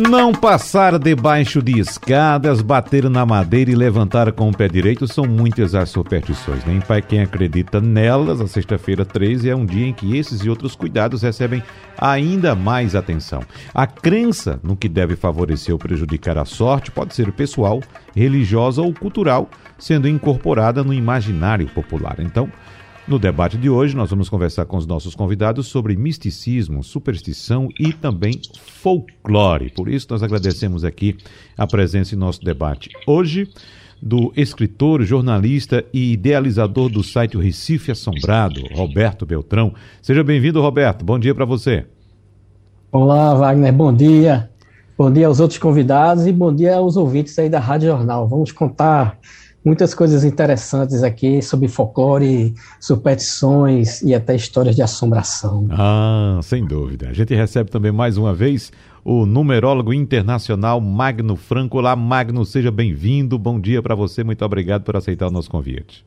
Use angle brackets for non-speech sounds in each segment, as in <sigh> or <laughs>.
não passar debaixo de escadas, bater na madeira e levantar com o pé direito são muitas as superstições. Nem né? para quem acredita nelas, a sexta-feira 13 é um dia em que esses e outros cuidados recebem ainda mais atenção. A crença no que deve favorecer ou prejudicar a sorte pode ser pessoal, religiosa ou cultural, sendo incorporada no imaginário popular. Então, no debate de hoje, nós vamos conversar com os nossos convidados sobre misticismo, superstição e também folclore. Por isso, nós agradecemos aqui a presença em nosso debate. Hoje, do escritor, jornalista e idealizador do site o Recife Assombrado, Roberto Beltrão. Seja bem-vindo, Roberto. Bom dia para você. Olá, Wagner. Bom dia. Bom dia aos outros convidados e bom dia aos ouvintes aí da Rádio Jornal. Vamos contar muitas coisas interessantes aqui sobre folclore, superstições e até histórias de assombração. Ah, sem dúvida. A gente recebe também mais uma vez o numerólogo internacional Magno Franco. Olá, Magno, seja bem-vindo. Bom dia para você. Muito obrigado por aceitar o nosso convite.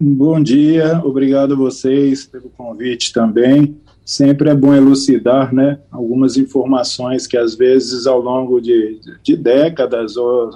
Bom dia, obrigado a vocês pelo convite também. Sempre é bom elucidar né, algumas informações que, às vezes, ao longo de, de décadas ou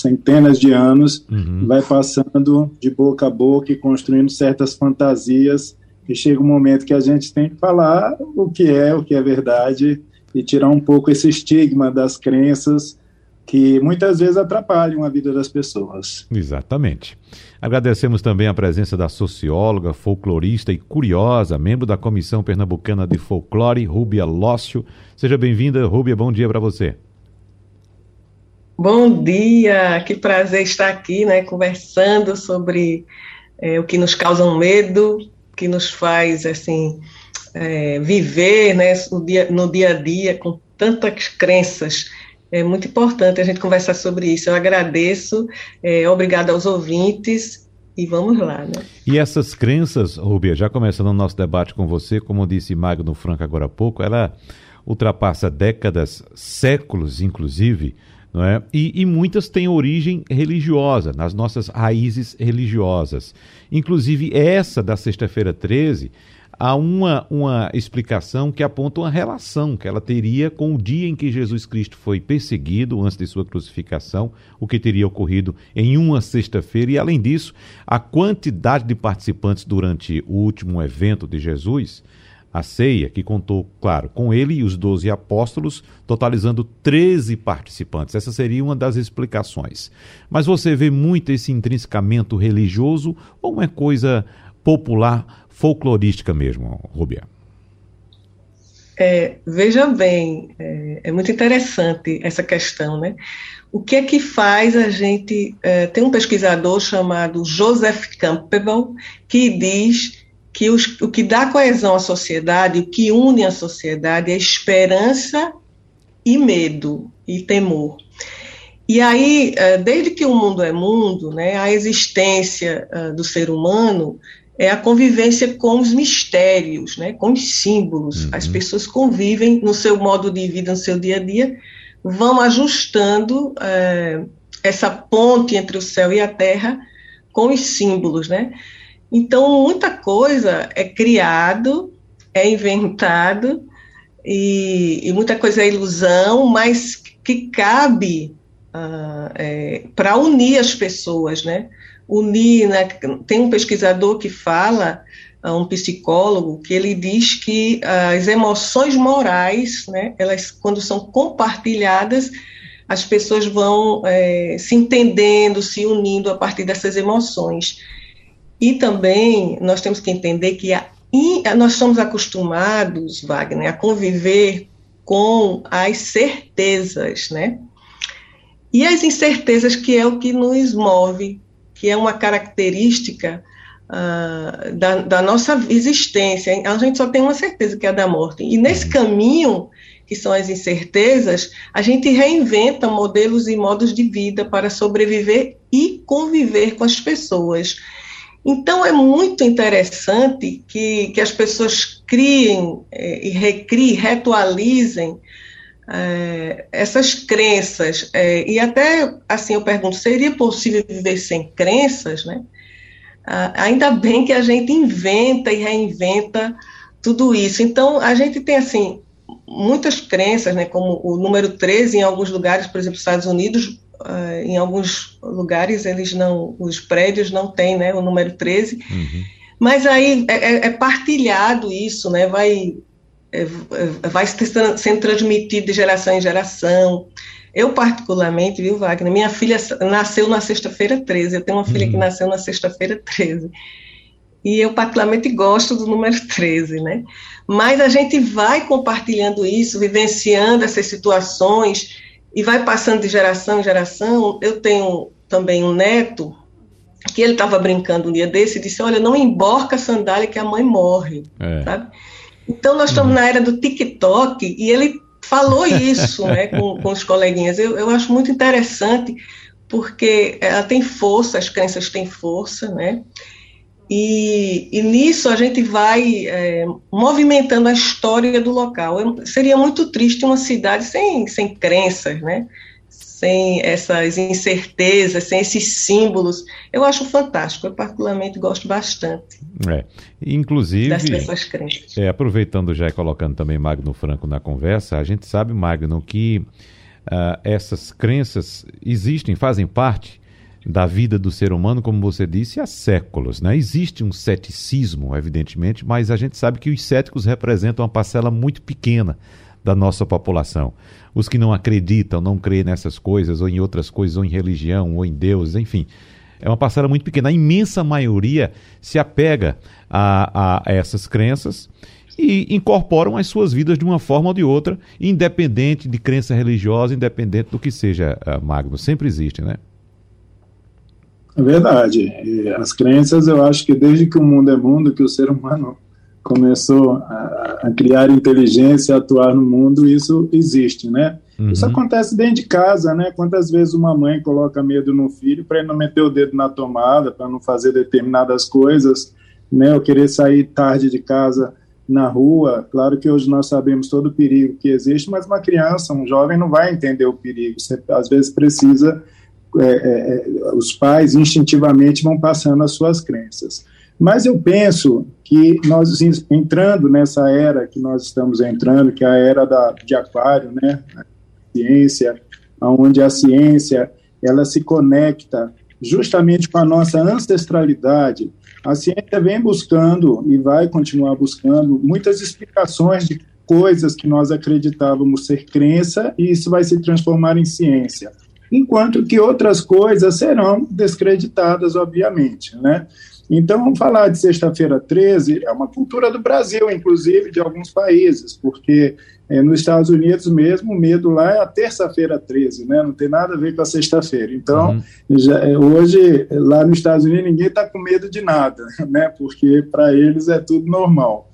centenas de anos, uhum. vai passando de boca a boca e construindo certas fantasias, e chega um momento que a gente tem que falar o que é, o que é verdade, e tirar um pouco esse estigma das crenças que muitas vezes atrapalham a vida das pessoas. Exatamente. Agradecemos também a presença da socióloga, folclorista e curiosa, membro da Comissão Pernambucana de Folclore, Rúbia Lócio. Seja bem-vinda, Rúbia, bom dia para você. Bom dia, que prazer estar aqui, né, conversando sobre é, o que nos causa um medo, que nos faz, assim, é, viver, né, no dia, no dia a dia com tantas crenças. É muito importante a gente conversar sobre isso. Eu agradeço, é, obrigada aos ouvintes e vamos lá, né? E essas crenças, Rubia, já começando o nosso debate com você, como disse Magno Franco agora há pouco, ela ultrapassa décadas, séculos, inclusive, não é? E, e, muitas têm origem religiosa, nas nossas raízes religiosas. Inclusive, essa da sexta-feira 13, há uma, uma explicação que aponta uma relação que ela teria com o dia em que Jesus Cristo foi perseguido, antes de sua crucificação, o que teria ocorrido em uma sexta-feira. E, além disso, a quantidade de participantes durante o último evento de Jesus a ceia, que contou, claro, com ele e os doze apóstolos, totalizando 13 participantes. Essa seria uma das explicações. Mas você vê muito esse intrinsecamento religioso ou uma coisa popular, folclorística mesmo, Rubia? É, veja bem, é, é, muito interessante essa questão, né? O que é que faz a gente. É, tem um pesquisador chamado Joseph Campbell que diz que os, o que dá coesão à sociedade, o que une a sociedade é esperança e medo e temor. E aí, eh, desde que o mundo é mundo, né, a existência eh, do ser humano é a convivência com os mistérios, né, com os símbolos. Uhum. As pessoas convivem no seu modo de vida, no seu dia a dia, vão ajustando é, essa ponte entre o céu e a terra com os símbolos, né? Então, muita coisa é criado, é inventado, e, e muita coisa é ilusão, mas que cabe uh, é, para unir as pessoas, né? Unir, né? tem um pesquisador que fala, uh, um psicólogo, que ele diz que as emoções morais, né? Elas, quando são compartilhadas, as pessoas vão é, se entendendo, se unindo a partir dessas emoções. E também nós temos que entender que a, nós somos acostumados, Wagner, a conviver com as certezas, né? E as incertezas, que é o que nos move, que é uma característica uh, da, da, nossa existência. A gente só tem uma certeza, que é a da morte. E nesse caminho, que são as incertezas, a gente reinventa modelos e modos de vida para sobreviver e conviver com as pessoas. Então, é muito interessante que, que as pessoas criem é, e recriem, ritualizem é, essas crenças. É, e até, assim, eu pergunto, seria possível viver sem crenças, né? Ah, ainda bem que a gente inventa e reinventa tudo isso. Então, a gente tem, assim, muitas crenças, né, como o número 13 em alguns lugares, por exemplo, Estados Unidos, uh, em alguns lugares eles não, os prédios não têm, né, o número 13, uhum. mas aí é, é, é, partilhado isso, né, vai, é, é vai sendo transmitido de geração em geração, eu, particularmente, viu, Wagner, minha filha nasceu na sexta-feira 13, eu tenho uma filha uhum. que nasceu na sexta-feira 13, e eu particularmente gosto do número 13, né? Mas a gente vai compartilhando isso, vivenciando essas situações e vai passando de geração em geração. Eu tenho também um neto que ele estava brincando um dia desse e disse: Olha, não emborca a sandália que a mãe morre. É. Sabe? Então, nós estamos uhum. na era do TikTok e ele falou isso né, <laughs> com, com os coleguinhas. Eu, eu acho muito interessante porque ela tem força, as crenças têm força, né? E, e, nisso a gente vai é, movimentando a história do local. Eu, seria muito triste uma cidade sem, sem crenças, né? sem essas incertezas, sem esses símbolos. Eu acho fantástico, eu particularmente gosto bastante. É. Inclusive, das crenças. É, aproveitando já e colocando também Magno Franco na conversa, a gente sabe, Magno, que uh, essas crenças existem, fazem parte da vida do ser humano, como você disse, há séculos. Né? Existe um ceticismo, evidentemente, mas a gente sabe que os céticos representam uma parcela muito pequena da nossa população. Os que não acreditam, não creem nessas coisas, ou em outras coisas, ou em religião, ou em Deus, enfim. É uma parcela muito pequena. A imensa maioria se apega a, a essas crenças e incorporam as suas vidas de uma forma ou de outra, independente de crença religiosa, independente do que seja, uh, Magno. Sempre existe, né? É verdade. E as crenças, eu acho que desde que o mundo é mundo, que o ser humano começou a, a criar inteligência, a atuar no mundo, isso existe, né? Uhum. Isso acontece dentro de casa, né? Quantas vezes uma mãe coloca medo no filho para ele não meter o dedo na tomada, para não fazer determinadas coisas, né? Ou querer sair tarde de casa na rua. Claro que hoje nós sabemos todo o perigo que existe, mas uma criança, um jovem não vai entender o perigo. Você às vezes precisa é, é, é, os pais instintivamente vão passando as suas crenças. Mas eu penso que nós entrando nessa era que nós estamos entrando, que é a era da, de aquário, né, a ciência, onde a ciência ela se conecta justamente com a nossa ancestralidade. A ciência vem buscando e vai continuar buscando muitas explicações de coisas que nós acreditávamos ser crença e isso vai se transformar em ciência enquanto que outras coisas serão descreditadas, obviamente, né? Então, falar de Sexta-feira 13, é uma cultura do Brasil, inclusive de alguns países, porque é, nos Estados Unidos mesmo, o medo lá é a terça-feira 13, né? não tem nada a ver com a sexta-feira. Então, uhum. já, é, hoje, lá nos Estados Unidos, ninguém está com medo de nada, <laughs> né? porque para eles é tudo normal.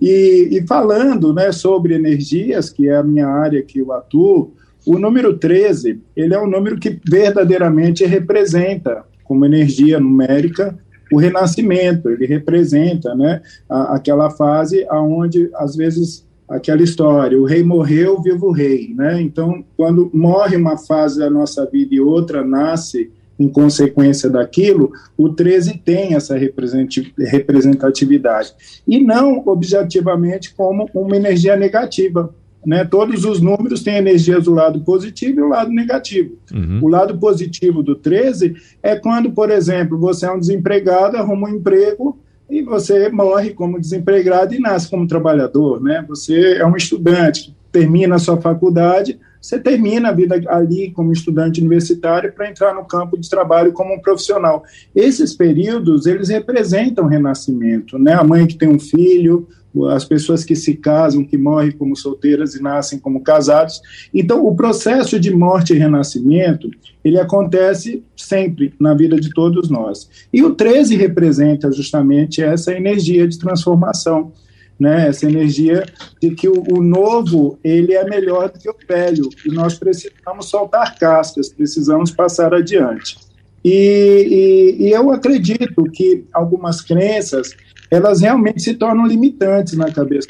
E, e falando né, sobre energias, que é a minha área que eu atuo, o número 13, ele é um número que verdadeiramente representa, como energia numérica, o renascimento, ele representa né, a, aquela fase onde, às vezes, aquela história, o rei morreu, vivo o rei. Né? Então, quando morre uma fase da nossa vida e outra nasce em consequência daquilo, o 13 tem essa representatividade. E não objetivamente como uma energia negativa, né? Todos os números têm energias do lado positivo e o lado negativo. Uhum. O lado positivo do 13 é quando, por exemplo, você é um desempregado, arruma um emprego e você morre como desempregado e nasce como trabalhador. Né? Você é um estudante, termina a sua faculdade, você termina a vida ali como estudante universitário para entrar no campo de trabalho como um profissional. Esses períodos, eles representam o renascimento. Né? A mãe que tem um filho, as pessoas que se casam, que morrem como solteiras e nascem como casados. Então, o processo de morte e renascimento, ele acontece sempre na vida de todos nós. E o 13 representa justamente essa energia de transformação, né? essa energia de que o, o novo, ele é melhor do que o velho, e nós precisamos soltar cascas, precisamos passar adiante. E, e, e eu acredito que algumas crenças elas realmente se tornam limitantes na cabeça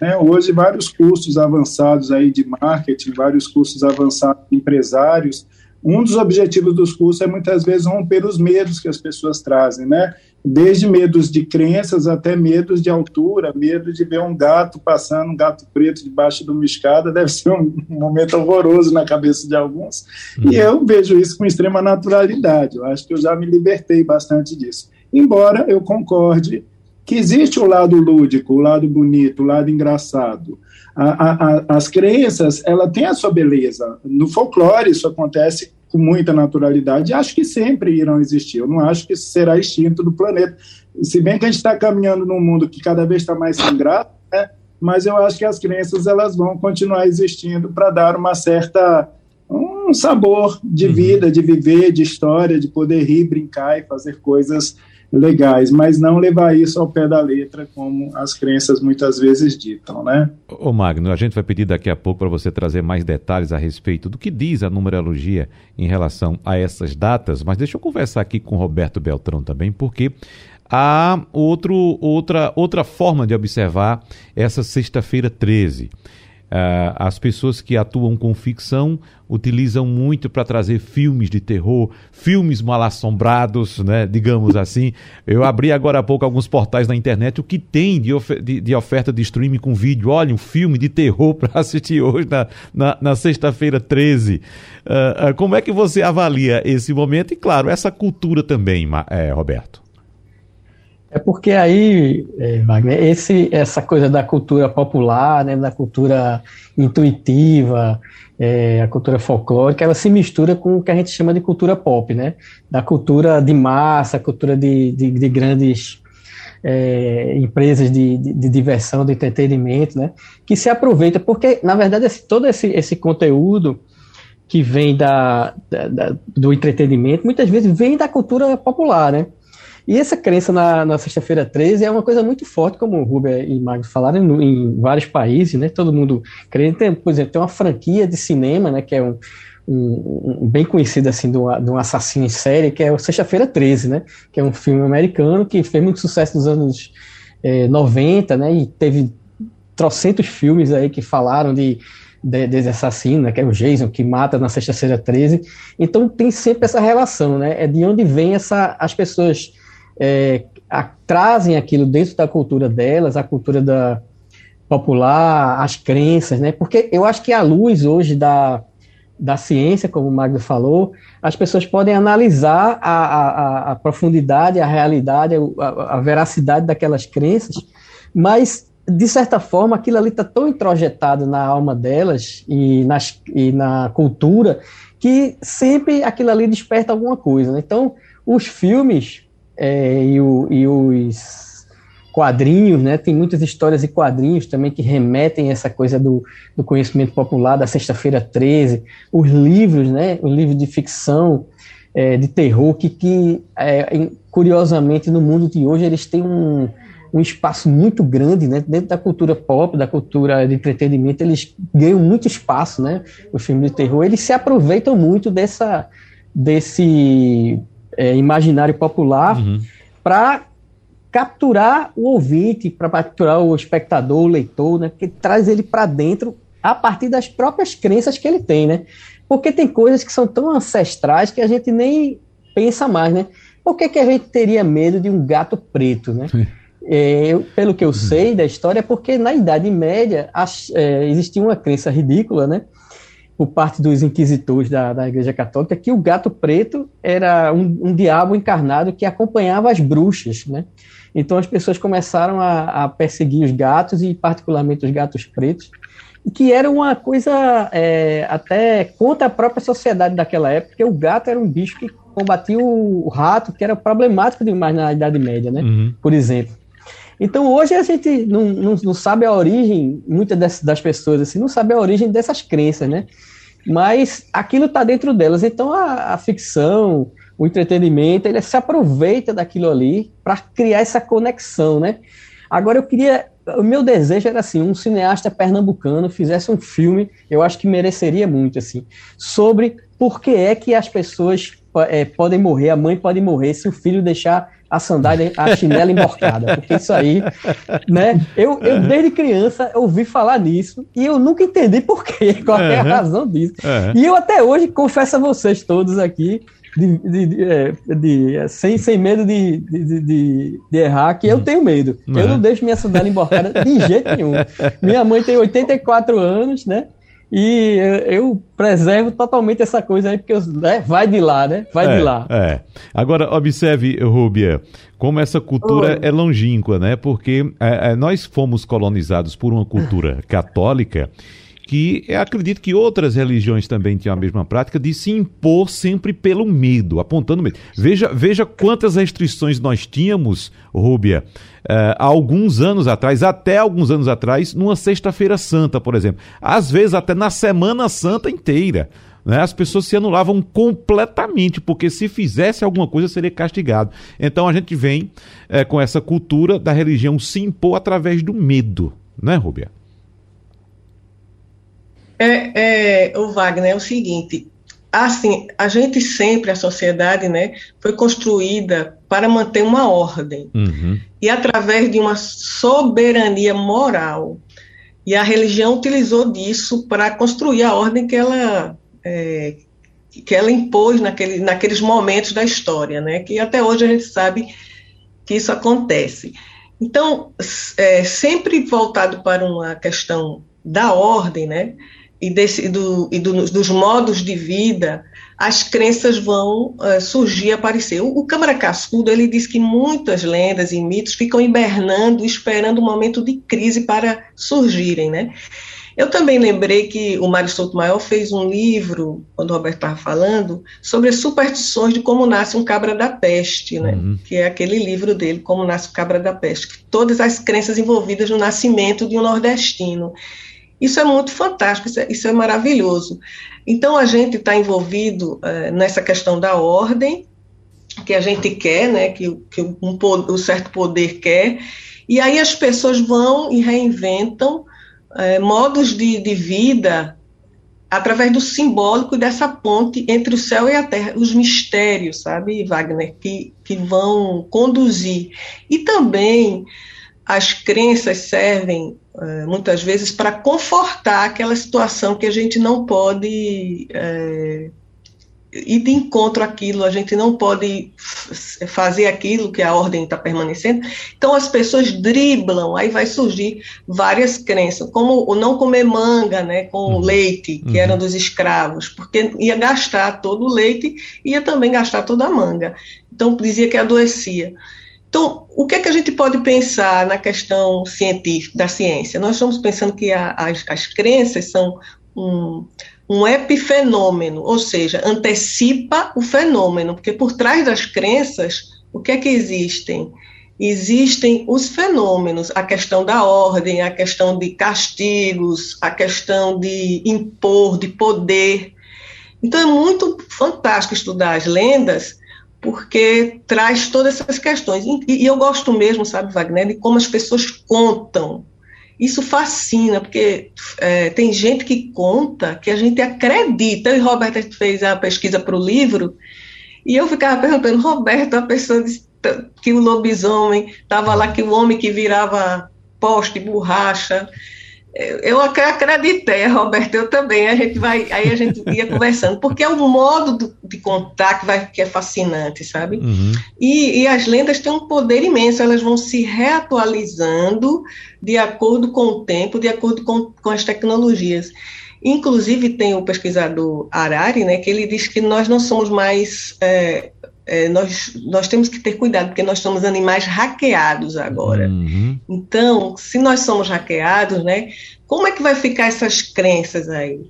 né? Hoje, vários cursos avançados aí de marketing, vários cursos avançados de empresários, um dos objetivos dos cursos é muitas vezes romper os medos que as pessoas trazem, né? Desde medos de crenças até medos de altura, medo de ver um gato passando, um gato preto debaixo de uma escada, <laughs> deve ser um momento horroroso na cabeça de alguns. Uhum. E eu vejo isso com extrema naturalidade. Eu acho que eu já me libertei bastante disso. Embora eu concorde que existe o lado lúdico, o lado bonito, o lado engraçado. A, a, as crenças, ela tem a sua beleza. No folclore isso acontece com muita naturalidade e acho que sempre irão existir. Eu não acho que isso será extinto do planeta. Se bem que a gente está caminhando num mundo que cada vez está mais sem graça, né? mas eu acho que as crenças elas vão continuar existindo para dar uma certa um sabor de uhum. vida, de viver, de história, de poder rir, brincar e fazer coisas legais, mas não levar isso ao pé da letra, como as crenças muitas vezes ditam, né? Ô Magno, a gente vai pedir daqui a pouco para você trazer mais detalhes a respeito do que diz a numerologia em relação a essas datas, mas deixa eu conversar aqui com Roberto Beltrão também, porque há outro, outra, outra forma de observar essa sexta-feira 13. Uh, as pessoas que atuam com ficção utilizam muito para trazer filmes de terror, filmes mal assombrados, né, digamos <laughs> assim. Eu abri agora há pouco alguns portais na internet, o que tem de, of de, de oferta de streaming com vídeo. Olha, um filme de terror <laughs> para assistir hoje na, na, na sexta-feira 13. Uh, uh, como é que você avalia esse momento? E, claro, essa cultura também, é, Roberto. É porque aí, é, Wagner, esse, essa coisa da cultura popular, né, da cultura intuitiva, é, a cultura folclórica, ela se mistura com o que a gente chama de cultura pop, né? Da cultura de massa, cultura de, de, de grandes é, empresas de, de, de, diversão, de entretenimento, né? Que se aproveita, porque, na verdade, esse, todo esse, esse conteúdo que vem da, da, da, do entretenimento, muitas vezes vem da cultura popular, né? E essa crença na, na sexta-feira 13 é uma coisa muito forte, como o Ruber e Magno falaram, em, em vários países, né? Todo mundo crê. Tem, por exemplo, tem uma franquia de cinema, né? Que é um, um, um, bem conhecido assim de, um assassino em série, que é o Sexta-feira 13, né? Que é um filme americano que fez muito sucesso nos anos é, 90, né? E teve trocentos filmes aí que falaram de, de, desse assassino, né? Que é o Jason, que mata na Sexta-feira 13. Então tem sempre essa relação, né? É de onde vem essa as pessoas é, a, trazem aquilo dentro da cultura delas, a cultura da popular, as crenças, né? Porque eu acho que a luz hoje da, da ciência, como o Magno falou, as pessoas podem analisar a, a, a profundidade, a realidade, a, a, veracidade daquelas crenças, mas, de certa forma, aquilo ali está tão introjetado na alma delas e, nas, e na cultura que sempre aquilo ali desperta alguma coisa. Né? Então, os filmes é, e, o, e, os quadrinhos, né? Tem muitas histórias e quadrinhos também que remetem a essa coisa do, do conhecimento popular da Sexta-feira 13, os livros, né? Os livros de ficção, é, de terror, que, que é, curiosamente no mundo de hoje eles têm um, um espaço muito grande, né? Dentro da cultura pop, da cultura de entretenimento, eles ganham muito espaço, né? Os filmes de terror, eles se aproveitam muito dessa desse é, imaginário popular uhum. para capturar o ouvinte, para capturar o espectador, o leitor, né? Que traz ele para dentro a partir das próprias crenças que ele tem, né? Porque tem coisas que são tão ancestrais que a gente nem pensa mais, né? Por que, que a gente teria medo de um gato preto, né? É, eu, pelo que eu uhum. sei da história, é porque na Idade Média as, é, existia uma crença ridícula, né? Por parte dos inquisitores da, da Igreja Católica que o gato preto era um, um, diabo encarnado que acompanhava as bruxas, né? Então as pessoas começaram a, a, perseguir os gatos e particularmente os gatos pretos, e que era uma coisa é, até contra a própria sociedade daquela época, porque o gato era um bicho que combatia o, o rato, que era problemático demais na Idade Média, né? Uhum. Por exemplo. Então hoje a gente não, não, não sabe a origem, muitas das, das, pessoas assim, não sabe a origem dessas crenças, né? Mas aquilo está dentro delas. Então a, a, ficção, o entretenimento, ele se aproveita daquilo ali para criar essa conexão, né? Agora eu queria, o meu desejo era assim, um cineasta pernambucano fizesse um filme, eu acho que mereceria muito assim, sobre por que é que as pessoas é, podem morrer, a mãe pode morrer se o filho deixar a sandália, a chinela emborcada, porque isso aí, né? Eu, eu desde criança ouvi falar nisso e eu nunca entendi por quê, <laughs> qual é a razão disso. E eu até hoje confesso a vocês todos aqui, de, de, de, é, de, sem, sem medo de, de, de, errar, que eu tenho medo. Eu não deixo minha sandália emborcada de jeito nenhum. Minha mãe tem 84 anos, né? E eu preservo totalmente essa coisa aí, porque né, vai de lá, né? Vai é, de lá. É. Agora, observe, Rúbia, como essa cultura é longínqua, né? Porque é, é, nós fomos colonizados por uma cultura católica que acredito que outras religiões também tinham a mesma prática de se impor sempre pelo medo, apontando medo. Veja, veja quantas restrições nós tínhamos, Rúbia, uh, há alguns anos atrás, até alguns anos atrás, numa Sexta-feira Santa, por exemplo. Às vezes até na Semana Santa inteira. Né? As pessoas se anulavam completamente, porque se fizesse alguma coisa seria castigado. Então a gente vem uh, com essa cultura da religião se impor através do medo, né, Rúbia? É, é, o Wagner, é o seguinte, assim, a gente sempre, a sociedade, né, foi construída para manter uma ordem, uhum. e através de uma soberania moral, e a religião utilizou disso para construir a ordem que ela, é, que ela impôs naquele, naqueles momentos da história, né, que até hoje a gente sabe que isso acontece. Então, é, sempre voltado para uma questão da ordem, né, e, desse, do, e do, dos modos de vida, as crenças vão uh, surgir, aparecer. O, o Câmara Cascudo, ele diz que muitas lendas e mitos ficam hibernando, esperando um momento de crise para surgirem, né? Eu também lembrei que o Mário Souto Maior fez um livro, quando o Roberto estava falando, sobre as superstições de como nasce um cabra da peste, né? Uhum. Que é aquele livro dele, Como Nasce o Cabra da Peste, todas as crenças envolvidas no nascimento de um nordestino. Isso é muito fantástico, isso é, isso é maravilhoso. Então, a gente está envolvido é, nessa questão da ordem, que a gente quer, né, que, que um, um certo poder quer, e aí as pessoas vão e reinventam é, modos de, de vida através do simbólico e dessa ponte entre o céu e a terra, os mistérios, sabe, Wagner, que, que vão conduzir. E também as crenças servem muitas vezes para confortar aquela situação que a gente não pode é, ir de encontro àquilo, a gente não pode fazer aquilo que a ordem está permanecendo. Então as pessoas driblam, aí vai surgir várias crenças, como o não comer manga, né, com uhum. leite, que uhum. eram dos escravos, porque ia gastar todo o leite, ia também gastar toda a manga. Então dizia que adoecia. Então, o que é que a gente pode pensar na questão científica, da ciência? Nós estamos pensando que a, as, as crenças são um, um epifenômeno, ou seja, antecipa o fenômeno, porque por trás das crenças, o que é que existem? Existem os fenômenos, a questão da ordem, a questão de castigos, a questão de impor, de poder. Então é muito fantástico estudar as lendas, porque traz todas essas questões. E, e, eu gosto mesmo, sabe, Wagner, de como as pessoas contam. Isso fascina, porque é, tem gente que conta que a gente acredita. Eu e Roberta fez a pesquisa para o livro, e eu ficava perguntando, Roberto, a pessoa disse que o lobisomem estava lá, que o homem que virava poste, borracha, eu acreditei, Roberto, eu também. A gente vai, aí a gente ia <laughs> conversando, porque é o modo de contar que, vai, que é fascinante, sabe? Uhum. E, e, as lendas têm um poder imenso, elas vão se reatualizando de acordo com o tempo, de acordo com, com as tecnologias. Inclusive, tem o pesquisador Arari, né, que ele diz que nós não somos mais é, é, nós, nós temos que ter cuidado, porque nós somos animais hackeados agora. Uhum. Então, se nós somos hackeados, né, como é que vai ficar essas crenças aí?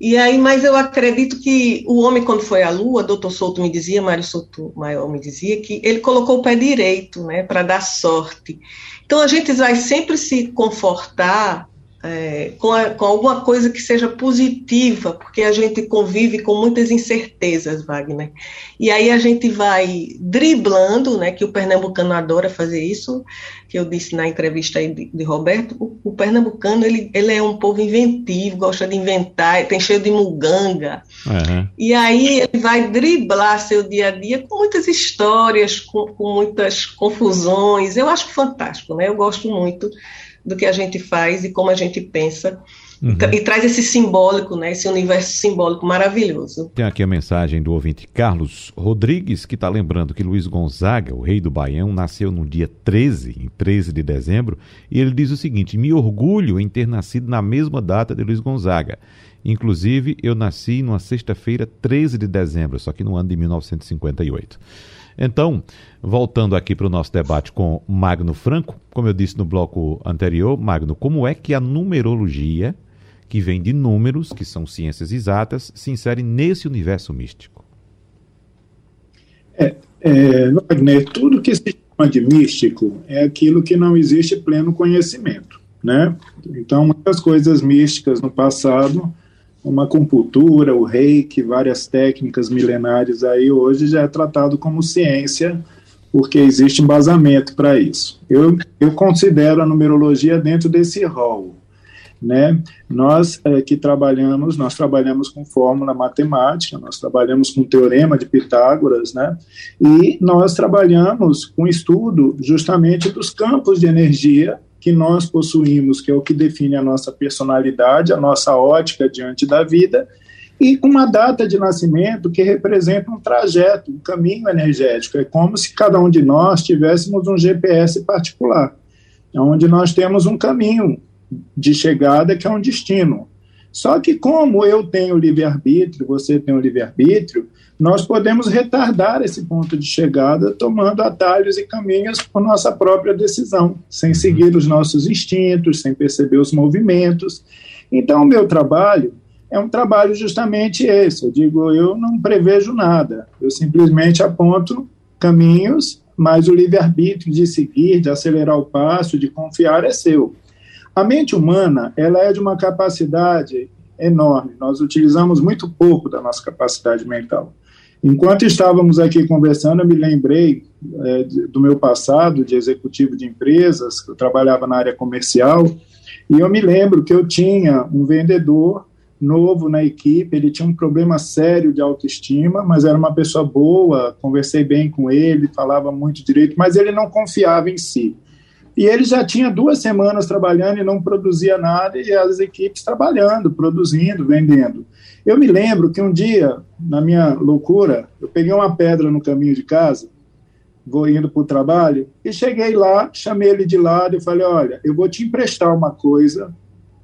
E aí, mas eu acredito que o homem, quando foi à Lua, doutor Souto me dizia, Mário Souto Maior me dizia, que ele colocou o pé direito, né, para dar sorte. Então, a gente vai sempre se confortar é, com, a, com, alguma coisa que seja positiva, porque a gente convive com muitas incertezas, Wagner. E aí a gente vai driblando, né, que o pernambucano adora fazer isso, que eu disse na entrevista aí de, de Roberto, o, o, pernambucano, ele, ele é um povo inventivo, gosta de inventar, tem cheio de muganga, uhum. e aí ele vai driblar seu dia a dia com muitas histórias, com, com muitas confusões, eu acho fantástico, né, eu gosto muito do que a gente faz e como a gente pensa. Uhum. E, traz esse simbólico, né, esse universo simbólico maravilhoso. Tem aqui a mensagem do ouvinte Carlos Rodrigues, que está lembrando que Luiz Gonzaga, o rei do Baião, nasceu no dia 13, em 13 de dezembro, e ele diz o seguinte: Me orgulho em ter nascido na mesma data de Luiz Gonzaga. Inclusive, eu nasci numa sexta-feira, 13 de dezembro, só que no ano de 1958. Então, voltando aqui para o nosso debate com Magno Franco, como eu disse no bloco anterior, Magno, como é que a numerologia, que vem de números, que são ciências exatas, se insere nesse universo místico? É, é, Wagner, tudo que se chama de místico é aquilo que não existe pleno conhecimento, né? Então, muitas coisas místicas no passado uma compultura, o reiki, várias técnicas milenares aí hoje já é tratado como ciência, porque existe embasamento para isso. Eu, eu considero a numerologia dentro desse rol. Né? Nós é, que trabalhamos, nós trabalhamos com fórmula matemática, nós trabalhamos com teorema de Pitágoras, né? E nós trabalhamos com estudo justamente dos campos de energia que nós possuímos, que é o que define a nossa personalidade, a nossa ótica diante da vida, e com uma data de nascimento que representa um trajeto, um caminho energético. É como se cada um de nós tivéssemos um GPS particular, onde nós temos um caminho de chegada que é um destino. Só que como eu tenho livre-arbítrio, você tem o livre-arbítrio, nós podemos retardar esse ponto de chegada tomando atalhos e caminhos por nossa própria decisão, sem seguir os nossos instintos, sem perceber os movimentos. Então, o meu trabalho é um trabalho justamente esse. Eu digo, eu não prevejo nada, eu simplesmente aponto caminhos, mas o livre-arbítrio de seguir, de acelerar o passo, de confiar é seu. A mente humana, ela é de uma capacidade enorme. Nós utilizamos muito pouco da nossa capacidade mental. Enquanto estávamos aqui conversando, eu me lembrei é, do meu passado de executivo de empresas, eu trabalhava na área comercial, e eu me lembro que eu tinha um vendedor novo na equipe, ele tinha um problema sério de autoestima, mas era uma pessoa boa, conversei bem com ele, falava muito direito, mas ele não confiava em si. E ele já tinha duas semanas trabalhando e não produzia nada, e as equipes trabalhando, produzindo, vendendo. Eu me lembro que um dia, na minha loucura, eu peguei uma pedra no caminho de casa, vou indo para o trabalho, e cheguei lá, chamei ele de lado e falei: Olha, eu vou te emprestar uma coisa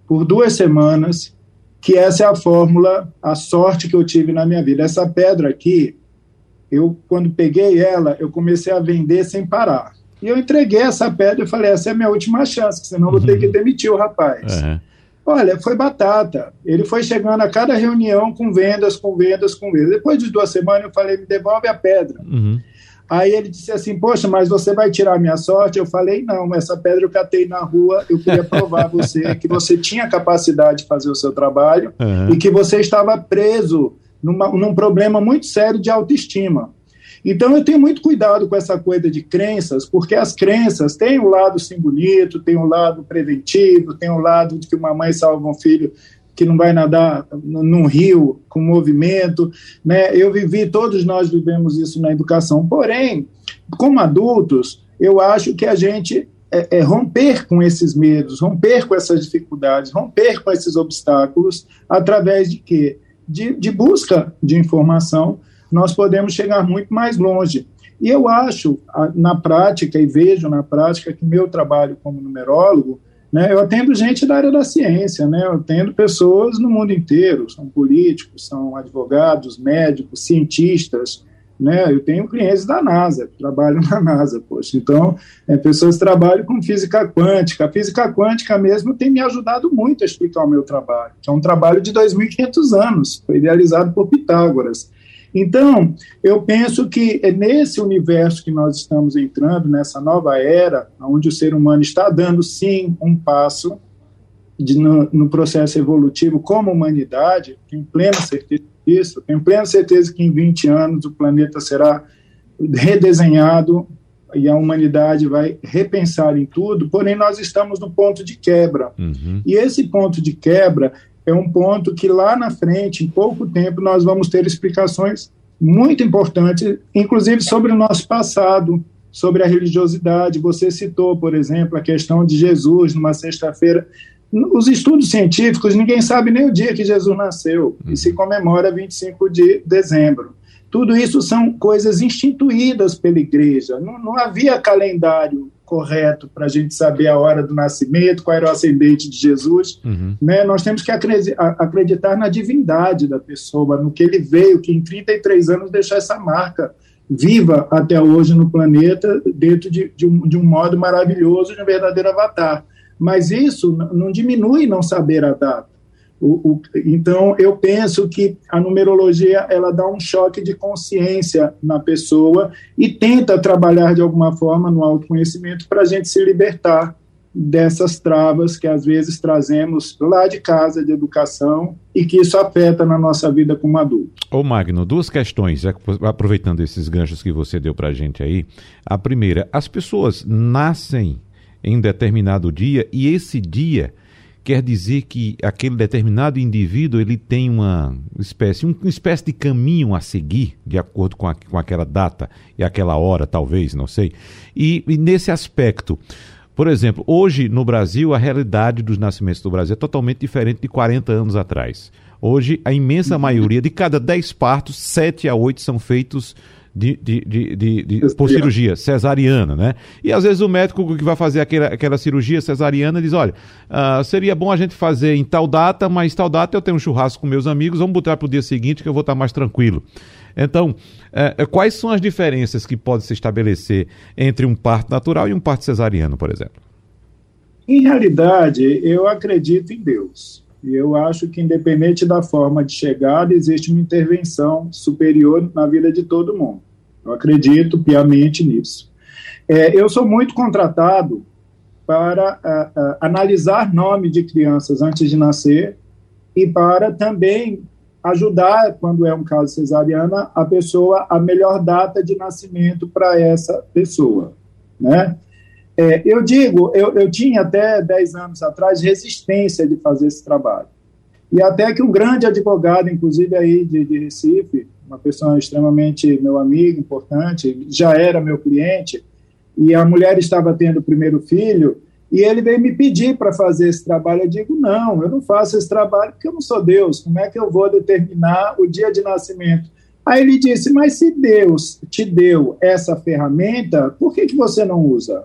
por duas semanas, que essa é a fórmula, a sorte que eu tive na minha vida. Essa pedra aqui, eu, quando peguei ela, eu comecei a vender sem parar. E eu entreguei essa pedra e falei: essa é a minha última chance, senão vou ter que uhum. demitir o rapaz. Uhum. Olha, foi batata. Ele foi chegando a cada reunião com vendas, com vendas, com vendas. Depois de duas semanas, eu falei: me devolve a pedra. Uhum. Aí ele disse assim: Poxa, mas você vai tirar a minha sorte? Eu falei: Não, essa pedra eu catei na rua. Eu queria provar a você que você tinha capacidade de fazer o seu trabalho uhum. e que você estava preso numa, num problema muito sério de autoestima. Então eu tenho muito cuidado com essa coisa de crenças, porque as crenças têm o um lado sim bonito, tem o um lado preventivo, tem o um lado de que uma mãe salva um filho que não vai nadar num rio com movimento, né? Eu vivi, todos nós vivemos isso na educação. Porém, como adultos, eu acho que a gente é, é romper com esses medos, romper com essas dificuldades, romper com esses obstáculos através de quê? De, de busca de informação nós podemos chegar muito mais longe. E eu acho, na prática, e vejo na prática, que meu trabalho como numerólogo, né, eu atendo gente da área da ciência, né, eu atendo pessoas no mundo inteiro, são políticos, são advogados, médicos, cientistas, né, eu tenho clientes da NASA, que trabalham <laughs> na NASA, poxa, então, é, pessoas trabalham com física quântica, a física quântica mesmo tem me ajudado muito a explicar o meu trabalho, que é um trabalho de 2.500 anos, foi idealizado por Pitágoras, então, eu penso que é nesse universo que nós estamos entrando, nessa nova era, onde o ser humano está dando sim um passo, de, no, no, processo evolutivo como humanidade, tenho plena certeza disso, tenho plena certeza que em 20 anos o planeta será redesenhado e a humanidade vai repensar em tudo, porém nós estamos no ponto de quebra. Uhum. E esse ponto de quebra é um ponto que lá na frente, em pouco tempo, nós vamos ter explicações muito importantes, inclusive sobre o nosso passado, sobre a religiosidade. Você citou, por exemplo, a questão de Jesus numa sexta-feira. Os estudos científicos, ninguém sabe nem o dia que Jesus nasceu, e se comemora 25 de dezembro. Tudo isso são coisas instituídas pela igreja. Não, não havia calendário correto para a gente saber a hora do nascimento, qual era o ascendente de Jesus. Uhum. Né? Nós temos que acreditar na divindade da pessoa, no que ele veio, que em 33 anos deixou essa marca viva até hoje no planeta, dentro de, de, um, de um modo maravilhoso, de um verdadeiro avatar. Mas isso não diminui não saber a data. O, o, então, eu penso que a numerologia ela dá um choque de consciência na pessoa e tenta trabalhar de alguma forma no autoconhecimento para a gente se libertar dessas travas que às vezes trazemos lá de casa, de educação, e que isso afeta na nossa vida como adulto. Ô Magno, duas questões, aproveitando esses ganchos que você deu para a gente aí. A primeira, as pessoas nascem em determinado dia e esse dia quer dizer que aquele determinado indivíduo ele tem uma espécie, uma espécie de caminho a seguir, de acordo com, a, com aquela data e aquela hora, talvez, não sei. E, e nesse aspecto, por exemplo, hoje no Brasil, a realidade dos nascimentos do Brasil é totalmente diferente de 40 anos atrás. Hoje, a imensa maioria, de cada 10 partos, 7 a 8 são feitos de, de, de, de, de por cirurgia cesariana, né? E às vezes o médico que vai fazer aquela, aquela cirurgia cesariana diz: olha, uh, seria bom a gente fazer em tal data, mas tal data eu tenho um churrasco com meus amigos, vamos botar para o dia seguinte que eu vou estar mais tranquilo. Então, uh, quais são as diferenças que podem se estabelecer entre um parto natural e um parto cesariano, por exemplo? Em realidade, eu acredito em Deus. E eu acho que, independente da forma de chegada, existe uma intervenção superior na vida de todo mundo. Eu acredito piamente nisso. É, eu sou muito contratado para uh, uh, analisar nome de crianças antes de nascer e para também ajudar, quando é um caso cesariana, a pessoa a melhor data de nascimento para essa pessoa, né? É, eu digo, eu, eu tinha até 10 anos atrás resistência de fazer esse trabalho. E até que um grande advogado, inclusive aí de, de Recife, uma pessoa extremamente meu amigo, importante, já era meu cliente, e a mulher estava tendo o primeiro filho, e ele veio me pedir para fazer esse trabalho. Eu digo: não, eu não faço esse trabalho porque eu não sou Deus. Como é que eu vou determinar o dia de nascimento? Aí ele disse: mas se Deus te deu essa ferramenta, por que, que você não usa?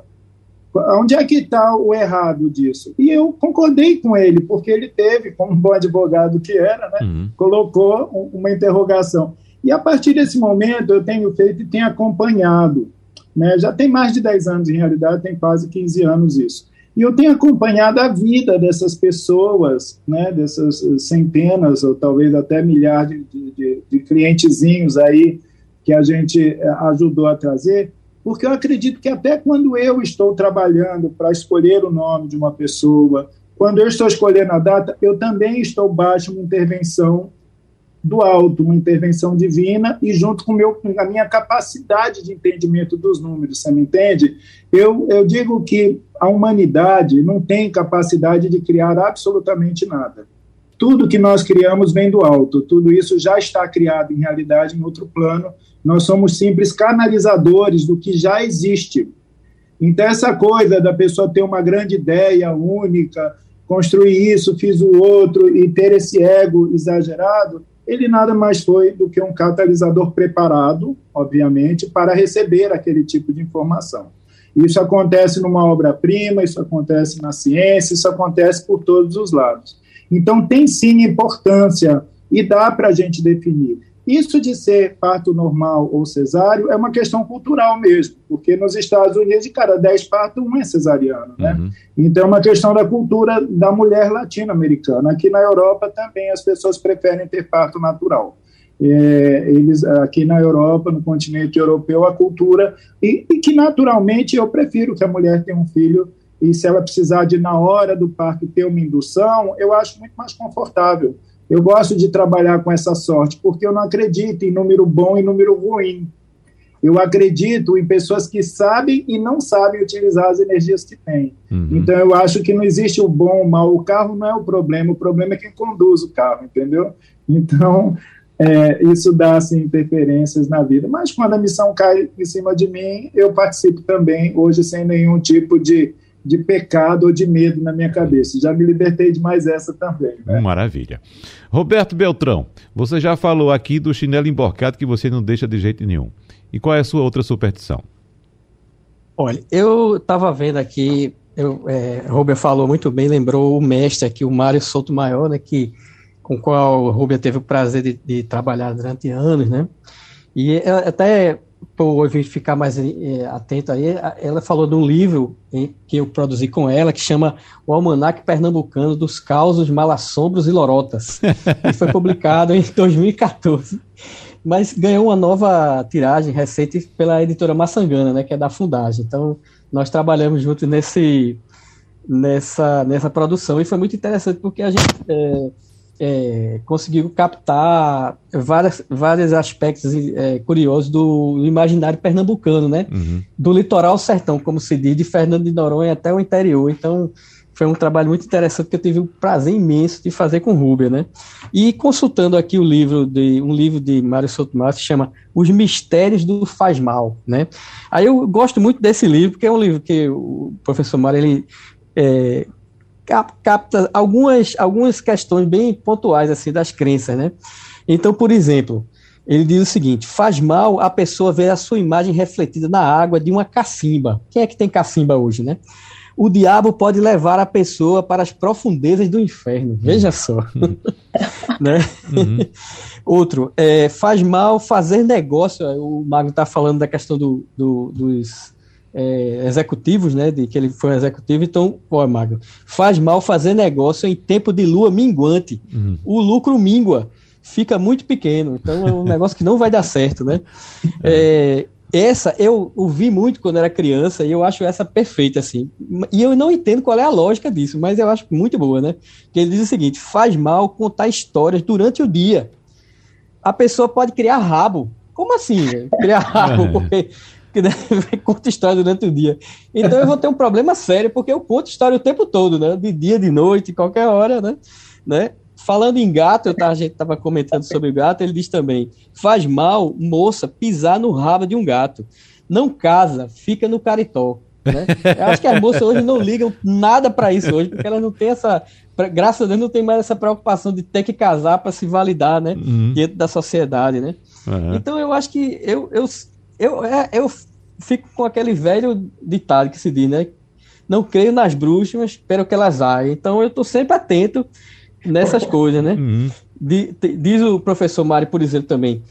Onde é que está o errado disso? E eu concordei com ele, porque ele teve, como um bom advogado que era, né, uhum. colocou uma interrogação. E a partir desse momento eu tenho feito e tenho acompanhado. Né, já tem mais de 10 anos, em realidade, tem quase 15 anos isso. E eu tenho acompanhado a vida dessas pessoas, né, dessas centenas ou talvez até milhares de, de, de clientezinhos aí que a gente eh, ajudou a trazer, porque eu acredito que até quando eu estou trabalhando para escolher o nome de uma pessoa, quando eu estou escolhendo a data, eu também estou baixo uma intervenção do alto, uma intervenção divina, e junto com meu, a minha capacidade de entendimento dos números, você me entende? Eu, eu digo que a humanidade não tem capacidade de criar absolutamente nada. Tudo que nós criamos vem do alto, tudo isso já está criado em realidade em outro plano, nós somos simples canalizadores do que já existe. Então, essa coisa da pessoa ter uma grande ideia única, construir isso, fiz o outro e ter esse ego exagerado, ele nada mais foi do que um catalisador preparado, obviamente, para receber aquele tipo de informação. Isso acontece numa obra-prima, isso acontece na ciência, isso acontece por todos os lados. Então, tem sim importância e dá para a gente definir. Isso de ser parto normal ou cesáreo é uma questão cultural mesmo, porque nos Estados Unidos, de cada 10 partos, um é cesariano, né? Uhum. Então é uma questão da cultura da mulher latino-americana. Aqui na Europa também as pessoas preferem ter parto natural. É, eles aqui na Europa, no continente europeu, a cultura e, e, que naturalmente eu prefiro que a mulher tenha um filho e se ela precisar de, na hora do parto, ter uma indução, eu acho muito mais confortável. Eu gosto de trabalhar com essa sorte, porque eu não acredito em número bom e número ruim. Eu acredito em pessoas que sabem e não sabem utilizar as energias que têm. Uhum. Então, eu acho que não existe o bom ou o mal. O carro não é o problema, o problema é quem conduz o carro, entendeu? Então, é, isso dá assim, interferências na vida. Mas quando a missão cai em cima de mim, eu participo também, hoje sem nenhum tipo de, de pecado ou de medo na minha cabeça. Já me libertei de mais essa também. Né? Maravilha. Roberto Beltrão, você já falou aqui do chinelo emborcado que você não deixa de jeito nenhum. E qual é a sua outra superstição? Olha, eu estava vendo aqui, eu, é, Robert falou muito bem, lembrou o mestre aqui, o Mário Souto Maior, né, que, com o qual o Rubia teve o prazer de, de, trabalhar durante anos, né? E até por ficar mais é, atento aí, ela falou de um livro que eu produzi com ela, que chama O Almanac Pernambucano dos Causos, Malassombros e Lorotas, e foi publicado em <laughs> 2014 mas ganhou uma nova tiragem recente pela editora Maçangana, né, que é da Fundagem. Então, nós trabalhamos juntos nesse, nessa, nessa produção e foi muito interessante porque a gente é, é, conseguiu captar várias, vários aspectos é, curiosos do, do, imaginário pernambucano, né? Uhum. Do litoral sertão, como se diz, de Fernando de Noronha até o interior. Então, foi um trabalho muito interessante que eu tive o prazer imenso de fazer com Rubia, né? E consultando aqui o livro de um livro de Mário Sotomayor que chama Os Mistérios do Faz Mal, né? Aí eu gosto muito desse livro porque é um livro que o professor Mário ele é, capta algumas algumas questões bem pontuais assim das crenças, né? Então, por exemplo, ele diz o seguinte: faz mal a pessoa ver a sua imagem refletida na água de uma cacimba. Quem é que tem cacimba hoje, né? o diabo pode levar a pessoa para as profundezas do inferno. Veja só. Uhum. <laughs> né? Uhum. Outro, é, faz mal fazer negócio. O Mago está falando da questão do, do, dos é, executivos, né? De que ele foi um executivo. Então, ó, Mago, faz mal fazer negócio em tempo de lua minguante. Uhum. O lucro mingua fica muito pequeno. Então, é um <laughs> negócio que não vai dar certo, né? É, essa eu ouvi muito quando era criança e eu acho essa perfeita, assim. E eu não entendo qual é a lógica disso, mas eu acho muito boa, né? Que ele diz o seguinte: faz mal contar histórias durante o dia. A pessoa pode criar rabo. Como assim? Criar <laughs> rabo? Porque <laughs> conta história durante o dia. Então eu vou ter um problema sério, porque eu conto história o tempo todo, né? De dia, de noite, qualquer hora, né? né? Falando em gato, eu tava, a gente estava comentando sobre o gato, ele diz também: faz mal, moça, pisar no rabo de um gato. Não casa, fica no caritó. Né? Eu acho que as moças hoje não ligam nada para isso hoje, porque elas não têm essa. Graças a Deus não tem mais essa preocupação de ter que casar para se validar, né? Uhum. Dentro da sociedade, né? Uhum. Então eu acho que eu, eu, eu, é, eu fico com aquele velho ditado que se diz, né? Não creio nas bruxas, mas espero que elas saiam. Então eu estou sempre atento nessas <laughs> coisas, né? Uhum. diz o professor Mário, por exemplo, também.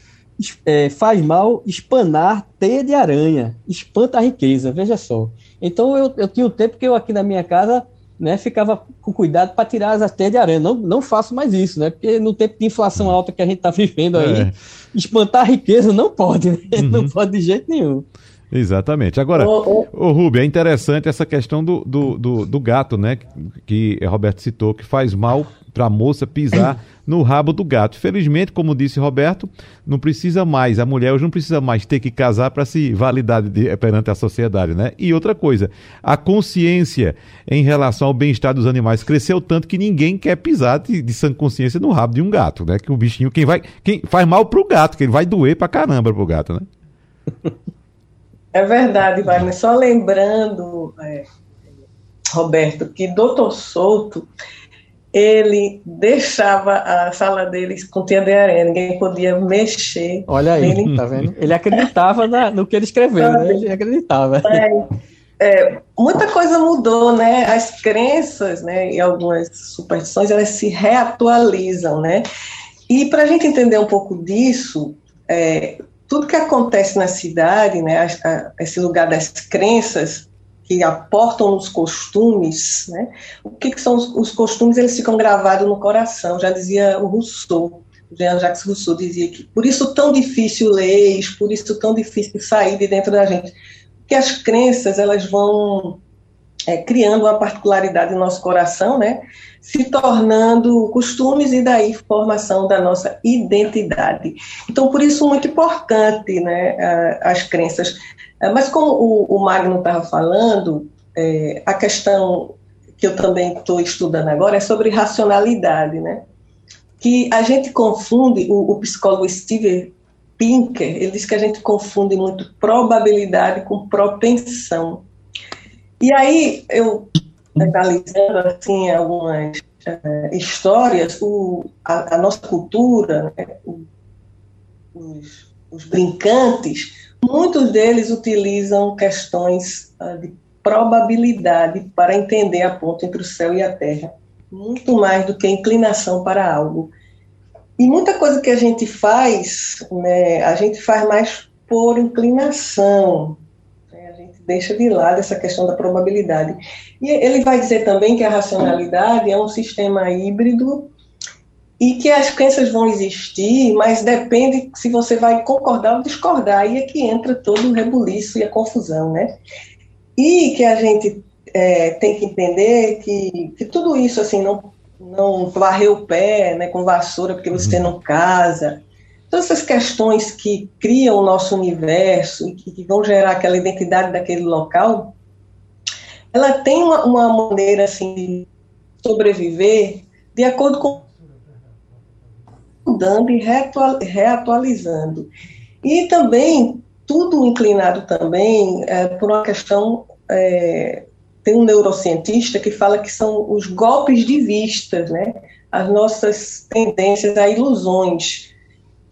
É, faz mal espanar teia de aranha, espanta a riqueza, veja só. Então eu, eu tinha um tempo que eu aqui na minha casa né, ficava com cuidado para tirar as teias de aranha. Não, não faço mais isso, né? Porque no tempo de inflação alta que a gente está vivendo aí, é. espantar a riqueza não pode, né? Uhum. Não pode de jeito nenhum. Exatamente. Agora, ô, ô, Rubio, é interessante essa questão do, do, do, do gato, né? Que Roberto citou, que faz mal para a moça pisar <clears throat> no rabo do gato. Felizmente, como disse Roberto, não precisa mais, a mulher hoje não precisa mais ter que casar para se validar de, perante a sociedade, né? E outra coisa, a consciência em relação ao bem-estar dos animais cresceu tanto que ninguém quer pisar de, de sã consciência no rabo de um gato, né? Que o bichinho, quem vai, quem faz mal pro gato, que ele vai doer pra caramba pro gato, né? É verdade, Wagner. Só lembrando, é, Roberto, que Doutor Souto ele deixava a sala dele com teia de aranha, ninguém podia mexer. Olha aí, ele, tá vendo? Ele acreditava na, no que ele escreveu, né? Ele acreditava. É, é, muita coisa mudou, né? As crenças, né, e algumas superstições, elas se reatualizam, né? E para a gente entender um pouco disso, é, tudo que acontece na cidade, né, a, a, esse lugar das crenças, que aportam nos costumes, né? O que, que são os, os, costumes? Eles ficam gravados no coração. Já dizia o Rousseau, Jean-Jacques Rousseau dizia que por isso tão difícil leis, por isso tão difícil sair de dentro da gente, porque as crenças elas vão é, criando uma particularidade no nosso coração, né? Se tornando costumes e daí formação da nossa identidade. Então, por isso, muito importante, né? As crenças. É, mas, como o, o Magno estava falando, é, a questão que eu também estou estudando agora é sobre racionalidade, né? Que a gente confunde, o, o psicólogo Steve Pinker, ele diz que a gente confunde muito probabilidade com propensão. E aí, eu, analisando assim, algumas uh, histórias, o, a, a, nossa cultura, né, os, os, brincantes, muitos deles utilizam questões uh, de probabilidade para entender a ponta entre o céu e a terra, muito mais do que inclinação para algo. E muita coisa que a gente faz, né, a gente faz mais por inclinação, deixa de lado essa questão da probabilidade. E ele vai dizer também que a racionalidade é um sistema híbrido e que as crenças vão existir, mas depende se você vai concordar ou discordar, aí é que entra todo o rebuliço e a confusão, né? E que a gente é, tem que entender que, que tudo isso, assim, não, não varrer o pé né, com vassoura porque você uhum. não casa, Todas essas questões que criam o nosso universo e que, que vão gerar aquela identidade daquele local, ela tem uma, uma maneira assim de sobreviver de acordo com mudando e reatualizando. E também, tudo inclinado também é, por uma questão, é, tem um neurocientista que fala que são os golpes de vista, né? as nossas tendências a ilusões.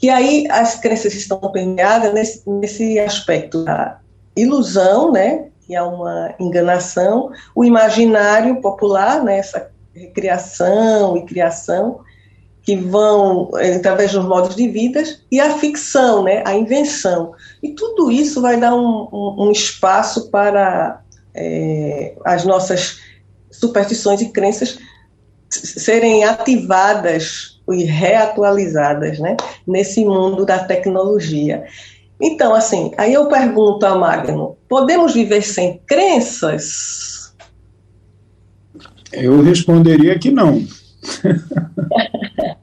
E aí as crenças estão permeadas nesse, nesse aspecto da ilusão, né, que é uma enganação, o imaginário popular, né, essa recriação e criação, que vão eh, através dos modos de vida, e a ficção, né, a invenção. E tudo isso vai dar um, um, um espaço para é, as nossas superstições e crenças serem ativadas e reatualizadas, né, nesse mundo da tecnologia. Então, assim, aí eu pergunto a Magno, podemos viver sem crenças? Eu responderia que não. <laughs>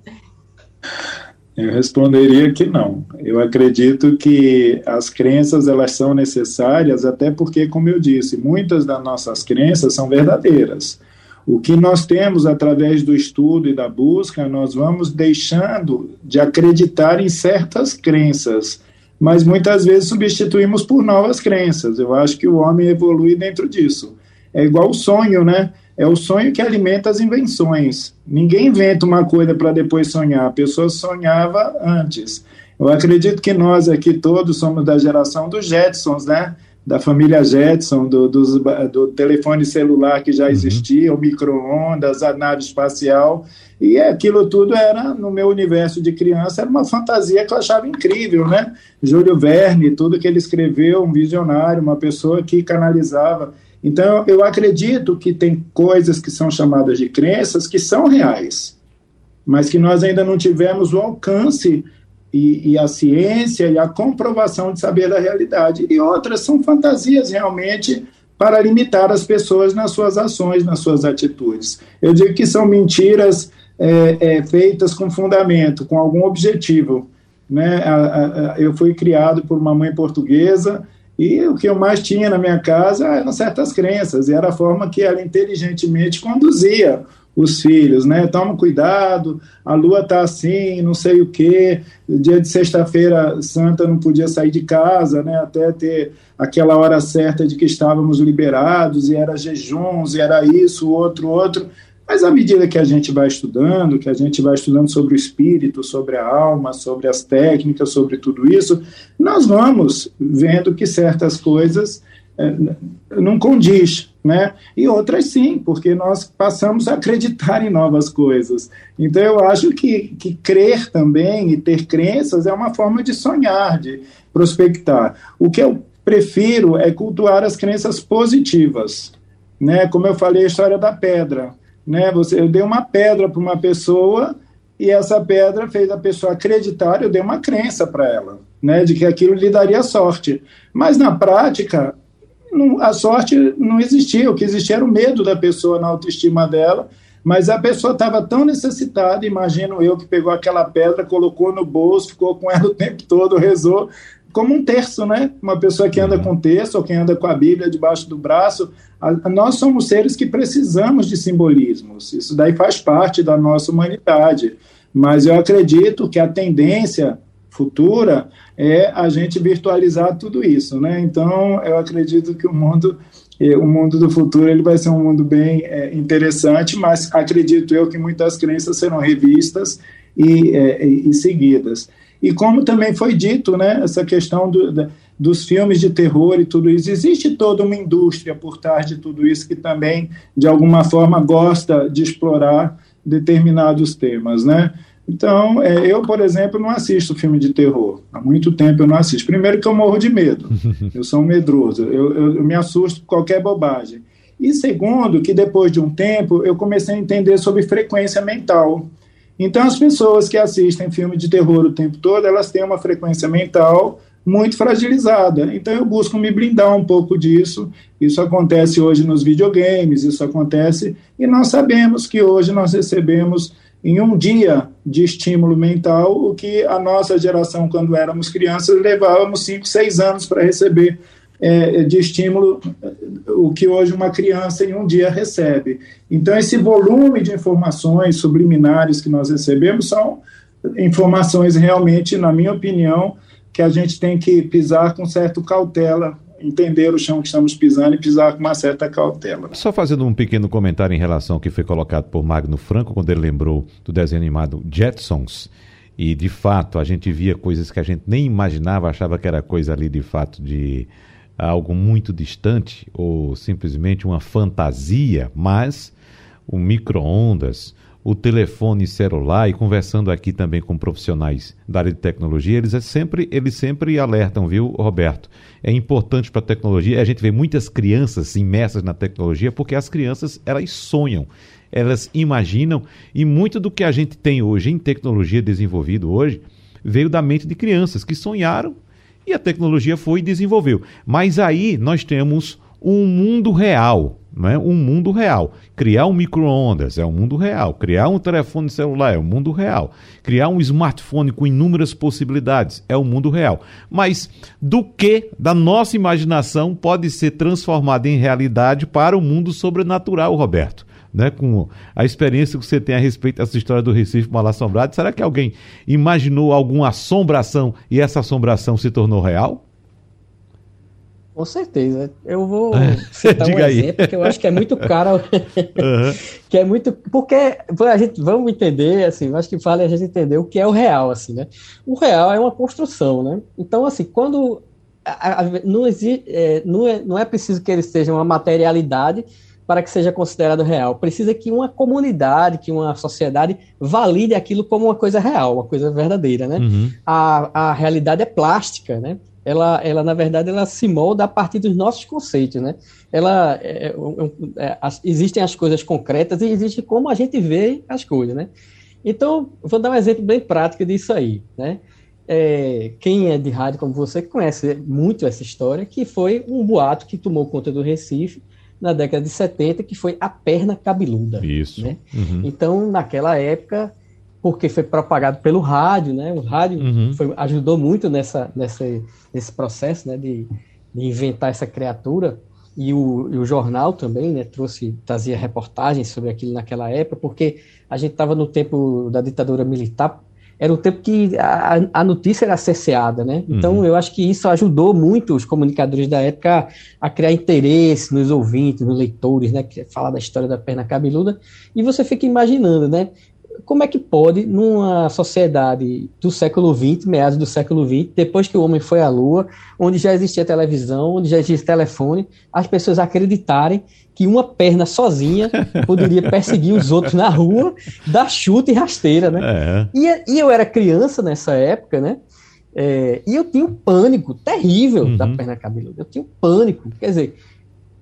eu responderia que não. Eu acredito que as crenças elas são necessárias, até porque, como eu disse, muitas das nossas crenças são verdadeiras. O que nós temos através do estudo e da busca, nós vamos deixando de acreditar em certas crenças, mas muitas vezes substituímos por novas crenças. Eu acho que o homem evolui dentro disso. É igual o sonho, né? É o sonho que alimenta as invenções. Ninguém inventa uma coisa para depois sonhar, a pessoa sonhava antes. Eu acredito que nós aqui todos somos da geração dos Jetsons, né? Da família Jetson, do, do, do telefone celular que já uhum. existia, uhum. o micro-ondas, a nave espacial, e aquilo tudo era, no meu universo de criança, era uma fantasia que eu achava incrível, né? Júlio Verne, tudo que ele escreveu, um visionário, uma pessoa que canalizava. Então, eu acredito que tem coisas que são chamadas de crenças que são reais, mas que nós ainda não tivemos o alcance e, e, a ciência e a comprovação de saber da realidade. E outras são fantasias realmente para limitar as pessoas nas suas ações, nas suas atitudes. Eu digo que são mentiras é, é, feitas com fundamento, com algum objetivo. Né? A, a, a, eu fui criado por uma mãe portuguesa e o que eu mais tinha na minha casa eram certas crenças, e era a forma que ela inteligentemente conduzia os filhos, né? Toma cuidado, a lua tá assim, não sei o quê. Dia de sexta-feira santa não podia sair de casa, né? Até ter aquela hora certa de que estávamos liberados, e era jejuns, e era isso, outro, outro. Mas à medida que a gente vai estudando, que a gente vai estudando sobre o espírito, sobre a alma, sobre as técnicas, sobre tudo isso, nós vamos vendo que certas coisas é, não condiz, né? E outras sim, porque nós passamos a acreditar em novas coisas. Então eu acho que, que crer também e ter crenças é uma forma de sonhar, de prospectar. O que eu prefiro é cultuar as crenças positivas, né? Como eu falei a história da pedra, né? Você, eu dei uma pedra para uma pessoa e essa pedra fez a pessoa acreditar, eu dei uma crença para ela, né, de que aquilo lhe daria sorte. Mas na prática, não, a sorte não existia, o que existia era o medo da pessoa na autoestima dela, mas a pessoa estava tão necessitada, imagino eu, que pegou aquela pedra, colocou no bolso, ficou com ela o tempo todo, rezou, como um terço, né? Uma pessoa que anda uhum. com terço ou quem anda com a Bíblia debaixo do braço. A, nós somos seres que precisamos de simbolismos. Isso daí faz parte da nossa humanidade. Mas eu acredito que a tendência futura é a gente virtualizar tudo isso, né? Então, eu acredito que o mundo eh, o mundo do futuro ele vai ser um mundo bem é, interessante, mas acredito eu que muitas crenças serão revistas e, é, e seguidas. E como também foi dito, né, essa questão do, da, dos filmes de terror e tudo isso, existe toda uma indústria por trás de tudo isso que também, de alguma forma, gosta de explorar determinados temas, né? Então, é, eu, por exemplo, não assisto filme de terror. Há muito tempo eu não assisto. Primeiro que eu morro de medo. <laughs> Eu sou um medroso. Eu, eu, eu me assusto com qualquer bobagem. E segundo, que depois de um tempo eu comecei a entender sobre frequência mental. Então, as pessoas que assistem filme de terror o tempo todo, elas têm uma frequência mental muito fragilizada. Então, eu busco me blindar um pouco disso. Isso acontece hoje nos videogames, isso acontece, e nós sabemos que hoje nós recebemos em um dia de estímulo mental o que a nossa geração, quando éramos crianças, levávamos 5, 6 anos para receber é, de estímulo o que hoje uma criança em um dia recebe. Então, esse volume de informações subliminares que nós recebemos são informações realmente, na minha opinião, que a gente tem que pisar com certa cautela entender o chão que estamos pisando e pisar com uma certa cautela. Só fazendo um pequeno comentário em relação ao que foi colocado por Magno Franco quando ele lembrou do desenho animado Jetsons. E de fato a gente via coisas que a gente nem imaginava, achava que era coisa ali de fato de algo muito distante ou simplesmente uma fantasia, mas o micro-ondas, o telefone celular e conversando aqui também com profissionais da área de tecnologia, eles é sempre, eles sempre alertam, viu, Roberto? É importante para a tecnologia. A gente vê muitas crianças imersas na tecnologia porque as crianças, elas sonham, elas imaginam e muito do que a gente tem hoje em tecnologia desenvolvido hoje veio da mente de crianças que sonharam e a tecnologia foi e desenvolveu. Mas aí nós temos um mundo real, né? um mundo real. Criar um micro-ondas é um mundo real. Criar um telefone celular é um mundo real. Criar um smartphone com inúmeras possibilidades é um mundo real. Mas do que da nossa imaginação pode ser transformado em realidade para o mundo sobrenatural, Roberto? né, com a experiência que você tem a respeito dessa história do Recife mal assombrado, será que alguém imaginou alguma assombração e essa assombração se tornou real? Com certeza. Eu vou citar um aí. exemplo que eu acho que é muito caro. <laughs> uhum. que é muito. Porque a gente vamos entender, assim, acho que vale a gente entender o que é o real, assim, né? O real é uma construção, né? Então, assim, quando. A, a, não, existe, é, não, é, não é preciso que ele seja uma materialidade para que seja considerado real. Precisa que uma comunidade, que uma sociedade valide aquilo como uma coisa real, uma coisa verdadeira, né? Uhum. A, a realidade é plástica, né? Ela, ela, na verdade, ela se molda a partir dos nossos conceitos, né? Ela, é, é, é, as, existem as coisas concretas e existe como a gente vê as coisas, né? Então, vou dar um exemplo bem prático disso aí, né? É, quem é de rádio como você conhece muito essa história, que foi um boato que tomou conta do Recife na década de 70, que foi a perna cabeluda. Isso. Né? Uhum. Então, naquela época, porque foi propagado pelo rádio, né? O rádio uhum. foi, ajudou muito nessa, nessa, nesse processo né? de, de inventar essa criatura. E o, e o, jornal também, né, trouxe, trazia reportagens sobre aquilo naquela época, porque a gente estava no tempo da ditadura militar, era o tempo que a, a notícia era cerceada, né? Então, uhum. eu acho que isso ajudou muito os comunicadores da época a, a, criar interesse nos ouvintes, nos leitores, né? Que falar da história da perna cabeluda. E você fica imaginando, né? Como é que pode, numa sociedade do século XX, meados do século XX, depois que o homem foi à Lua, onde já existia televisão, onde já existia telefone, as pessoas acreditarem que uma perna sozinha <laughs> poderia perseguir os outros na rua, dar chute e rasteira, né? É. E, e, eu era criança nessa época, né? É, e eu tinha um pânico terrível uhum. da perna cabeluda. Eu tinha um pânico. Quer dizer,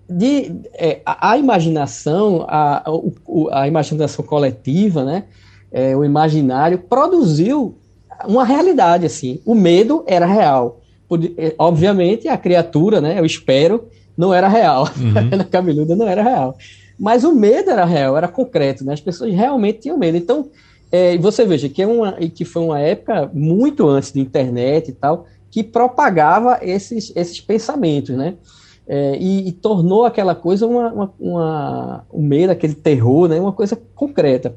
de, é, a, a, imaginação, a, a, a, imaginação coletiva, né? é, o imaginário, produziu uma realidade, assim. O medo era real. É, obviamente, a criatura, né, eu espero não era real. Uhum. <laughs> A cabeluda não era real. Mas o medo era real, era concreto, né? As pessoas realmente tinham medo. Então, é, você veja que, é uma, que foi uma época muito antes da internet e tal, que propagava esses, esses pensamentos, né? É, e, e, tornou aquela coisa uma, uma, uma, um medo, aquele terror, né? Uma coisa concreta.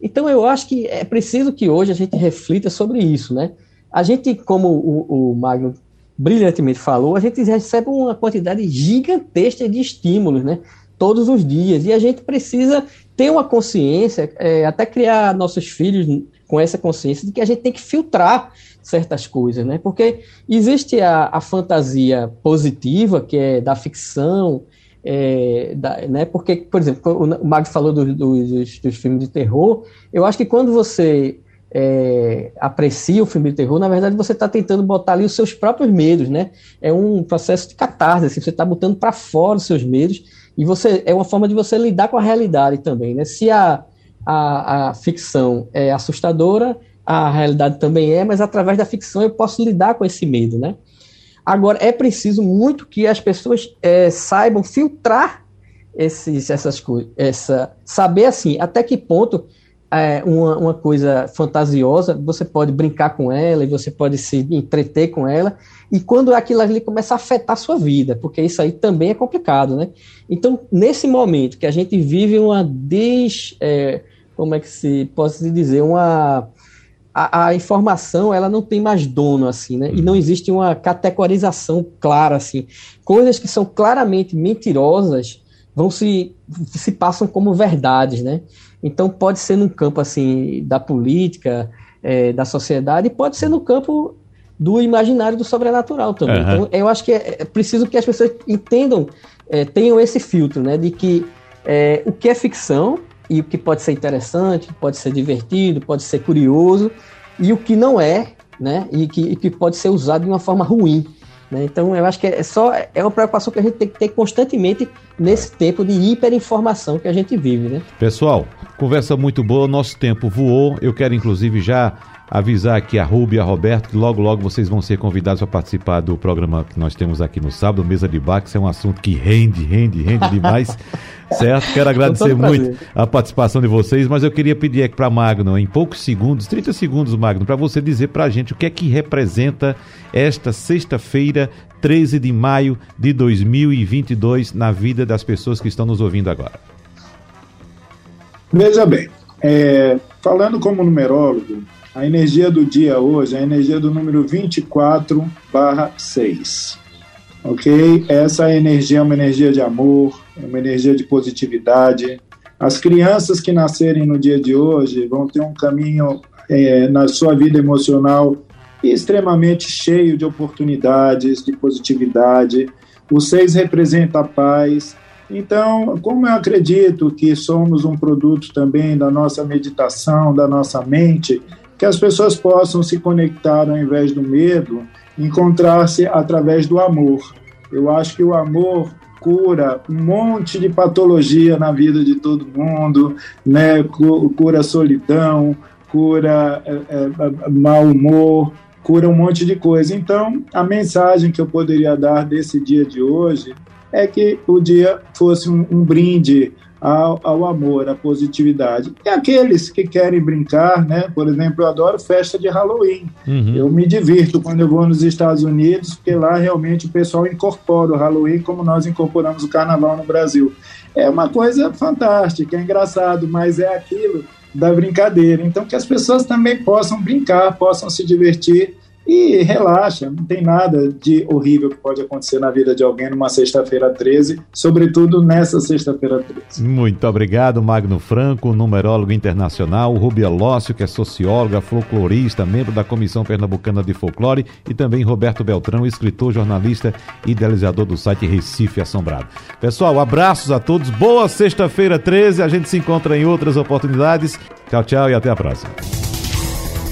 Então, eu acho que é preciso que hoje a gente reflita sobre isso, né? A gente, como o, o Magno brilhantemente falou, a gente recebe uma quantidade gigantesca de estímulos, né? Todos os dias. E a gente precisa ter uma consciência, é, até criar nossos filhos com essa consciência de que a gente tem que filtrar certas coisas, né? Porque existe a, a fantasia positiva, que é da ficção, é, da, né? Porque, por exemplo, o Mag falou do, do, dos, dos filmes de terror, eu acho que quando você é, aprecia o filme de terror, na verdade você está tentando botar ali os seus próprios medos, né? É um processo de catarse, assim, você está botando para fora os seus medos e você é uma forma de você lidar com a realidade também, né? Se a, a, a ficção é assustadora, a realidade também é, mas através da ficção eu posso lidar com esse medo, né? Agora, é preciso muito que as pessoas é, saibam filtrar esses, essas coisas, essa, saber assim, até que ponto é, uma, uma coisa fantasiosa, você pode brincar com ela e você pode se entreter com ela, e quando aquilo ali começa a afetar a sua vida, porque isso aí também é complicado, né? Então, nesse momento que a gente vive uma des... É, como é que se pode dizer? Uma... A, a, informação, ela não tem mais dono, assim, né? E não existe uma categorização clara, assim. Coisas que são claramente mentirosas vão se, se passam como verdades, né? Então pode ser no campo assim da política, é, da sociedade, e pode ser no campo do imaginário do sobrenatural também. Uhum. Então eu acho que é, é, preciso que as pessoas entendam, é, tenham esse filtro, né, de que é, o que é ficção e o que pode ser interessante, pode ser divertido, pode ser curioso, e o que não é, né, e que, e que pode ser usado de uma forma ruim. Né? Então, eu acho que é só é uma preocupação que a gente tem que ter constantemente nesse tempo de hiperinformação que a gente vive. Né? Pessoal, conversa muito boa, nosso tempo voou. Eu quero, inclusive, já avisar aqui a Ruby e a Roberto que logo, logo vocês vão ser convidados para participar do programa que nós temos aqui no sábado, Mesa de Bar, que é um assunto que rende, rende, rende demais. <laughs> certo? Quero agradecer muito a participação de vocês, mas eu queria pedir aqui para Magno, em poucos segundos, 30 segundos, Magno, para você dizer para a gente o que é que representa esta sexta-feira, 13 de maio de 2022, na vida das pessoas que estão nos ouvindo agora. Veja bem, é, falando como numerólogo, a energia do dia hoje é a energia do número 24 barra 6. Ok? Essa energia é uma energia de amor, é uma energia de positividade. As crianças que nascerem no dia de hoje vão ter um caminho é, na sua vida emocional extremamente cheio de oportunidades, de positividade. O 6 representa a paz, então, como eu acredito que somos um produto também da nossa meditação, da nossa mente, que as pessoas possam se conectar ao invés do medo, encontrar-se através do amor. Eu acho que o amor cura um monte de patologia na vida de todo mundo, né? Cura solidão, cura é, é, mau humor, cura um monte de coisa. Então, a mensagem que eu poderia dar desse dia de hoje é que o dia fosse um, um brinde ao, ao, amor, à positividade. E aqueles que querem brincar, né? Por exemplo, eu adoro festa de Halloween. Uhum. Eu me divirto quando eu vou nos Estados Unidos, porque lá realmente o pessoal incorpora o Halloween como nós incorporamos o Carnaval no Brasil. É uma coisa fantástica, é engraçado, mas é aquilo da brincadeira. Então, que as pessoas também possam brincar, possam se divertir e relaxa, não tem nada de horrível que pode acontecer na vida de alguém numa sexta-feira 13, sobretudo nessa sexta-feira 13. Muito obrigado, Magno Franco, numerólogo internacional, Rubia Lócio, que é socióloga, folclorista, membro da Comissão Pernambucana de Folclore, e também Roberto Beltrão, escritor, jornalista e idealizador do site Recife Assombrado. Pessoal, abraços a todos, boa sexta-feira 13, a gente se encontra em outras oportunidades. Tchau, tchau e até a próxima.